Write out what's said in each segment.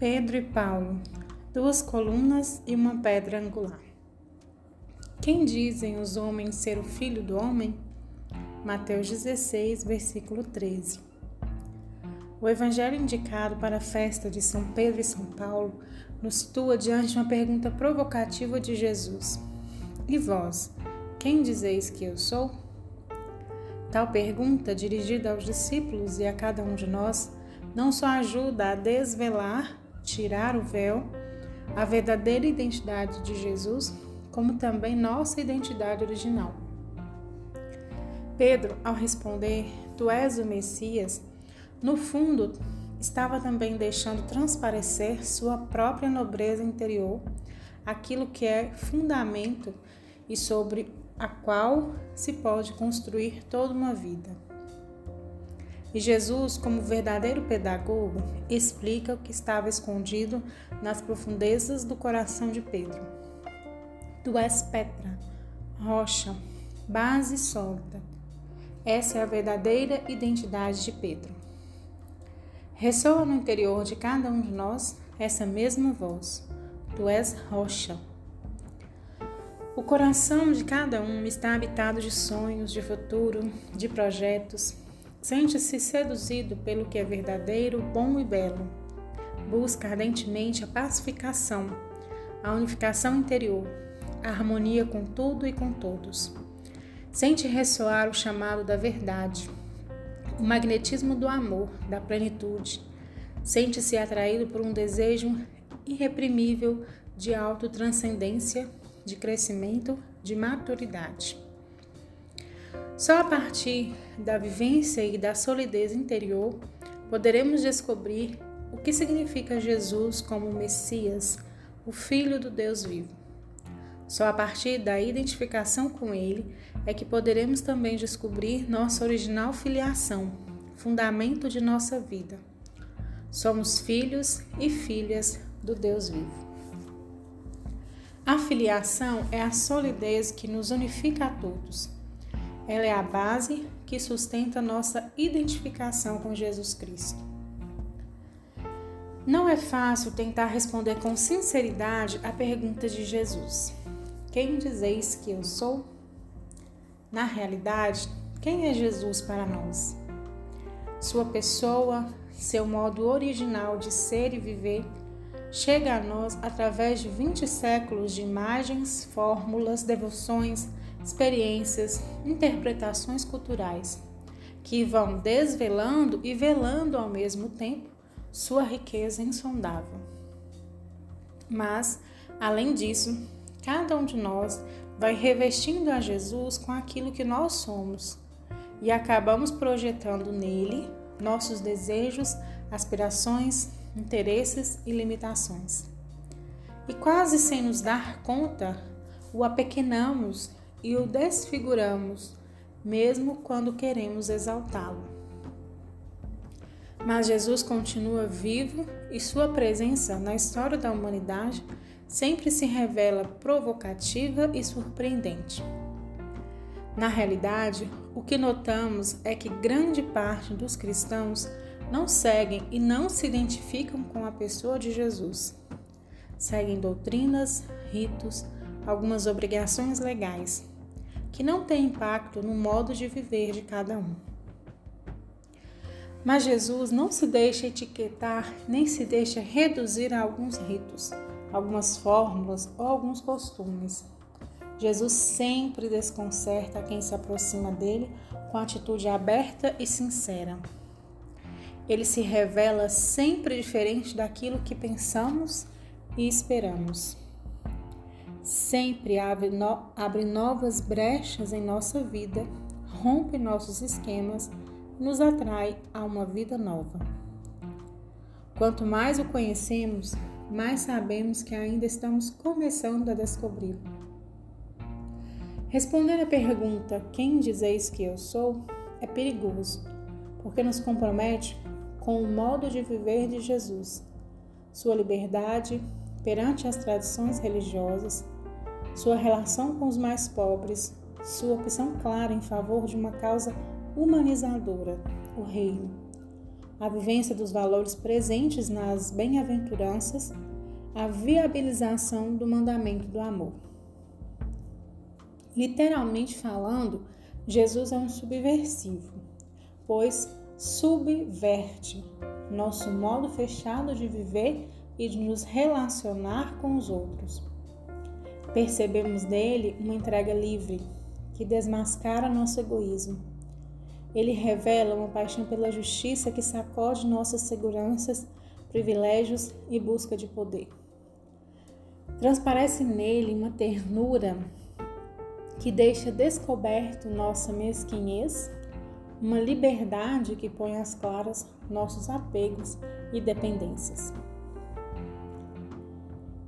Pedro e Paulo, duas colunas e uma pedra angular. Quem dizem os homens ser o filho do homem? Mateus 16, versículo 13. O evangelho indicado para a festa de São Pedro e São Paulo nos situa diante de uma pergunta provocativa de Jesus: E vós, quem dizeis que eu sou? Tal pergunta, dirigida aos discípulos e a cada um de nós, não só ajuda a desvelar, tirar o véu, a verdadeira identidade de Jesus, como também nossa identidade original. Pedro, ao responder, Tu és o Messias, no fundo, estava também deixando transparecer sua própria nobreza interior, aquilo que é fundamento e sobre a qual se pode construir toda uma vida. E Jesus, como verdadeiro pedagogo, explica o que estava escondido nas profundezas do coração de Pedro. Tu és Petra, rocha, base sólida. Essa é a verdadeira identidade de Pedro. Ressoa no interior de cada um de nós essa mesma voz: Tu és rocha. O coração de cada um está habitado de sonhos, de futuro, de projetos. Sente-se seduzido pelo que é verdadeiro, bom e belo. Busca ardentemente a pacificação, a unificação interior, a harmonia com tudo e com todos. Sente ressoar o chamado da verdade, o magnetismo do amor, da plenitude. Sente-se atraído por um desejo irreprimível de autotranscendência, de crescimento, de maturidade. Só a partir da vivência e da solidez interior poderemos descobrir o que significa Jesus como Messias, o Filho do Deus vivo. Só a partir da identificação com Ele é que poderemos também descobrir nossa original filiação, fundamento de nossa vida. Somos filhos e filhas do Deus vivo. A filiação é a solidez que nos unifica a todos. Ela é a base que sustenta nossa identificação com Jesus Cristo. Não é fácil tentar responder com sinceridade a pergunta de Jesus. Quem dizeis que eu sou? Na realidade, quem é Jesus para nós? Sua pessoa, seu modo original de ser e viver, chega a nós através de 20 séculos de imagens, fórmulas, devoções, experiências, interpretações culturais, que vão desvelando e velando ao mesmo tempo sua riqueza insondável. Mas, além disso, Cada um de nós vai revestindo a Jesus com aquilo que nós somos e acabamos projetando nele nossos desejos, aspirações, interesses e limitações. E quase sem nos dar conta, o apequenamos e o desfiguramos, mesmo quando queremos exaltá-lo. Mas Jesus continua vivo e sua presença na história da humanidade sempre se revela provocativa e surpreendente. Na realidade, o que notamos é que grande parte dos cristãos não seguem e não se identificam com a pessoa de Jesus. Seguem doutrinas, ritos, algumas obrigações legais, que não têm impacto no modo de viver de cada um. Mas Jesus não se deixa etiquetar nem se deixa reduzir a alguns ritos algumas fórmulas ou alguns costumes. Jesus sempre desconcerta quem se aproxima dele com atitude aberta e sincera. Ele se revela sempre diferente daquilo que pensamos e esperamos. Sempre abre, no, abre novas brechas em nossa vida, rompe nossos esquemas nos atrai a uma vida nova. Quanto mais o conhecemos, mais sabemos que ainda estamos começando a descobri-lo. Responder à pergunta: Quem dizeis que eu sou? é perigoso, porque nos compromete com o modo de viver de Jesus, sua liberdade perante as tradições religiosas, sua relação com os mais pobres, sua opção clara em favor de uma causa humanizadora, o reino. a vivência dos valores presentes nas bem-aventuranças, a viabilização do mandamento do amor. Literalmente falando, Jesus é um subversivo, pois subverte nosso modo fechado de viver e de nos relacionar com os outros. Percebemos nele uma entrega livre, que desmascara nosso egoísmo. Ele revela uma paixão pela justiça que sacode nossas seguranças, privilégios e busca de poder. Transparece nele uma ternura que deixa descoberto nossa mesquinhez, uma liberdade que põe às claras nossos apegos e dependências.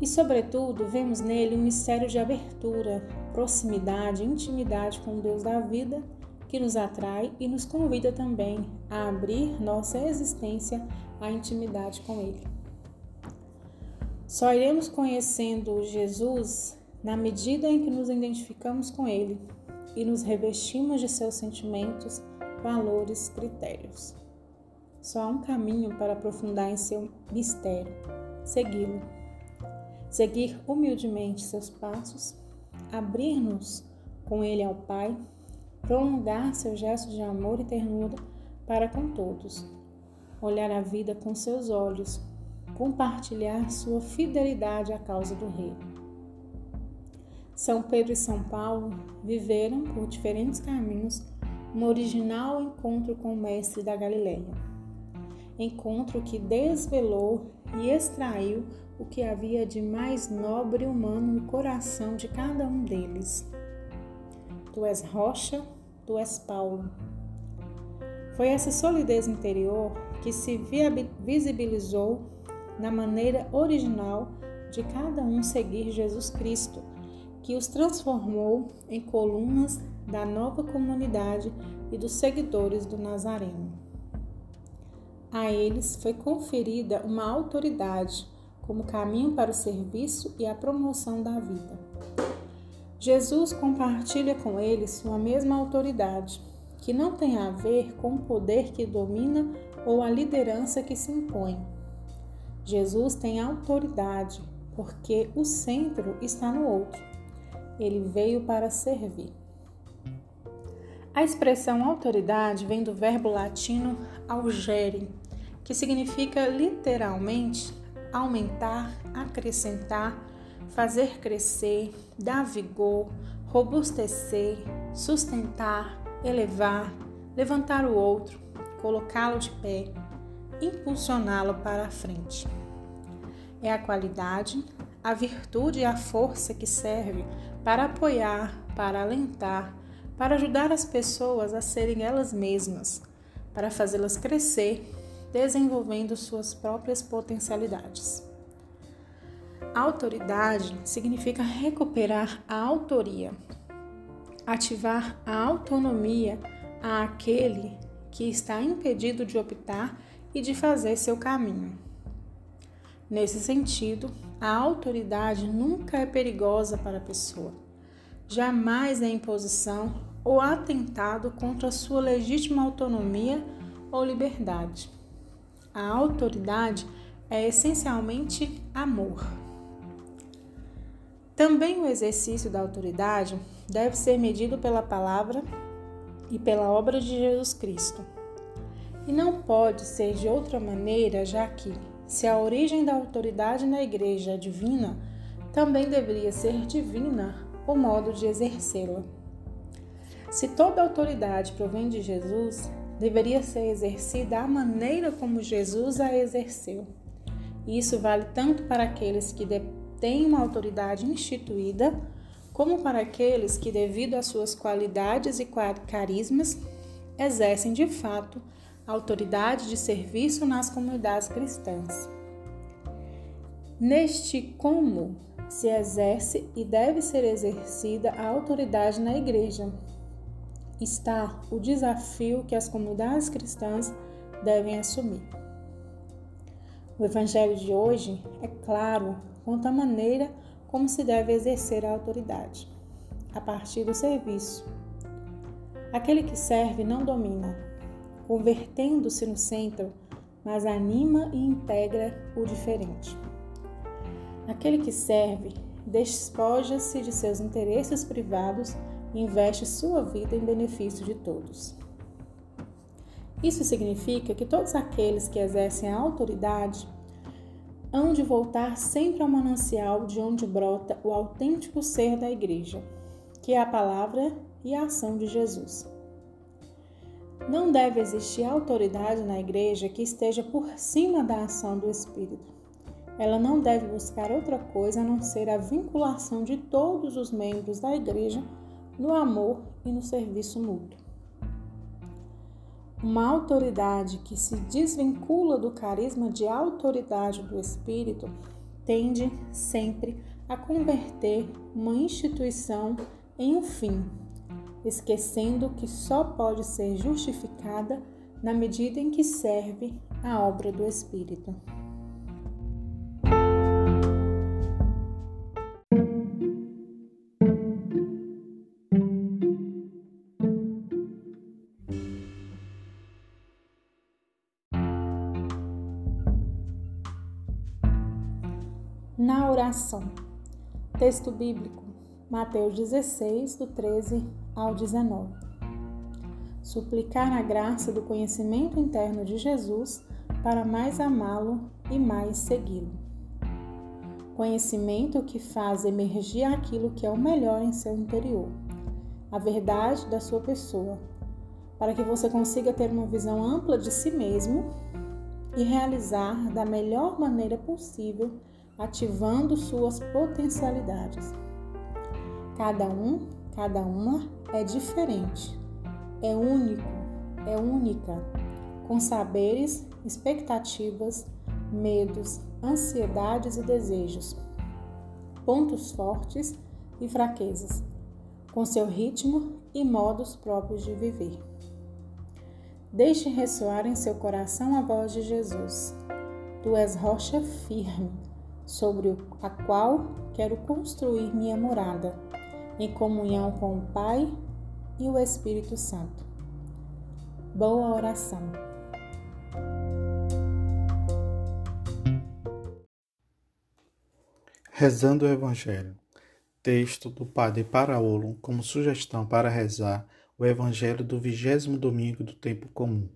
E, sobretudo, vemos nele um mistério de abertura, proximidade, intimidade com Deus da vida que nos atrai e nos convida também a abrir nossa existência à intimidade com Ele. Só iremos conhecendo Jesus na medida em que nos identificamos com Ele e nos revestimos de seus sentimentos, valores, critérios. Só há um caminho para aprofundar em seu mistério: segui-lo. Seguir humildemente seus passos, abrir-nos com Ele ao Pai, prolongar seu gesto de amor e ternura para com todos, olhar a vida com seus olhos, compartilhar sua fidelidade à causa do Rei. São Pedro e São Paulo viveram por diferentes caminhos um original encontro com o Mestre da Galileia encontro que desvelou e extraiu o que havia de mais nobre humano no coração de cada um deles. Tu és rocha, tu és Paulo. Foi essa solidez interior que se visibilizou na maneira original de cada um seguir Jesus Cristo, que os transformou em colunas da nova comunidade e dos seguidores do Nazareno. A eles foi conferida uma autoridade como caminho para o serviço e a promoção da vida. Jesus compartilha com eles sua mesma autoridade, que não tem a ver com o poder que domina ou a liderança que se impõe. Jesus tem autoridade porque o centro está no outro. Ele veio para servir. A expressão autoridade vem do verbo latino augere, que significa literalmente aumentar, acrescentar, fazer crescer, dar vigor, robustecer, sustentar, elevar, levantar o outro, colocá-lo de pé, impulsioná-lo para a frente. É a qualidade, a virtude e a força que serve para apoiar, para alentar, para ajudar as pessoas a serem elas mesmas, para fazê-las crescer desenvolvendo suas próprias potencialidades. Autoridade significa recuperar a autoria, ativar a autonomia àquele que está impedido de optar e de fazer seu caminho. Nesse sentido, a autoridade nunca é perigosa para a pessoa. Jamais é imposição ou atentado contra a sua legítima autonomia ou liberdade. A autoridade é essencialmente amor. Também o exercício da autoridade deve ser medido pela palavra e pela obra de Jesus Cristo. E não pode ser de outra maneira, já que, se a origem da autoridade na igreja é divina, também deveria ser divina o modo de exercê-la. Se toda autoridade provém de Jesus, deveria ser exercida a maneira como Jesus a exerceu. Isso vale tanto para aqueles que têm uma autoridade instituída, como para aqueles que, devido às suas qualidades e carismas, exercem de fato autoridade de serviço nas comunidades cristãs. Neste como se exerce e deve ser exercida a autoridade na igreja, está o desafio que as comunidades cristãs devem assumir. O Evangelho de hoje é claro quanto à maneira como se deve exercer a autoridade, a partir do serviço. Aquele que serve não domina, convertendo-se no centro, mas anima e integra o diferente. Aquele que serve despoja-se de seus interesses privados investe sua vida em benefício de todos. Isso significa que todos aqueles que exercem a autoridade hão de voltar sempre ao manancial de onde brota o autêntico ser da Igreja, que é a palavra e a ação de Jesus. Não deve existir autoridade na Igreja que esteja por cima da ação do Espírito. Ela não deve buscar outra coisa a não ser a vinculação de todos os membros da Igreja no amor e no serviço mútuo. Uma autoridade que se desvincula do carisma de autoridade do Espírito tende sempre a converter uma instituição em um fim, esquecendo que só pode ser justificada na medida em que serve a obra do Espírito. Na oração. Texto bíblico, Mateus 16, do 13 ao 19. Suplicar a graça do conhecimento interno de Jesus para mais amá-lo e mais segui-lo. Conhecimento que faz emergir aquilo que é o melhor em seu interior, a verdade da sua pessoa, para que você consiga ter uma visão ampla de si mesmo e realizar da melhor maneira possível ativando suas potencialidades. Cada um, cada uma é diferente, é único, é única, com saberes, expectativas, medos, ansiedades e desejos, pontos fortes e fraquezas, com seu ritmo e modos próprios de viver. Deixe ressoar em seu coração a voz de Jesus. Tu és rocha firme sobre a qual quero construir minha morada, em comunhão com o Pai e o Espírito Santo. Boa oração. Rezando o Evangelho. Texto do Padre Paraolo como sugestão para rezar o Evangelho do vigésimo domingo do tempo comum.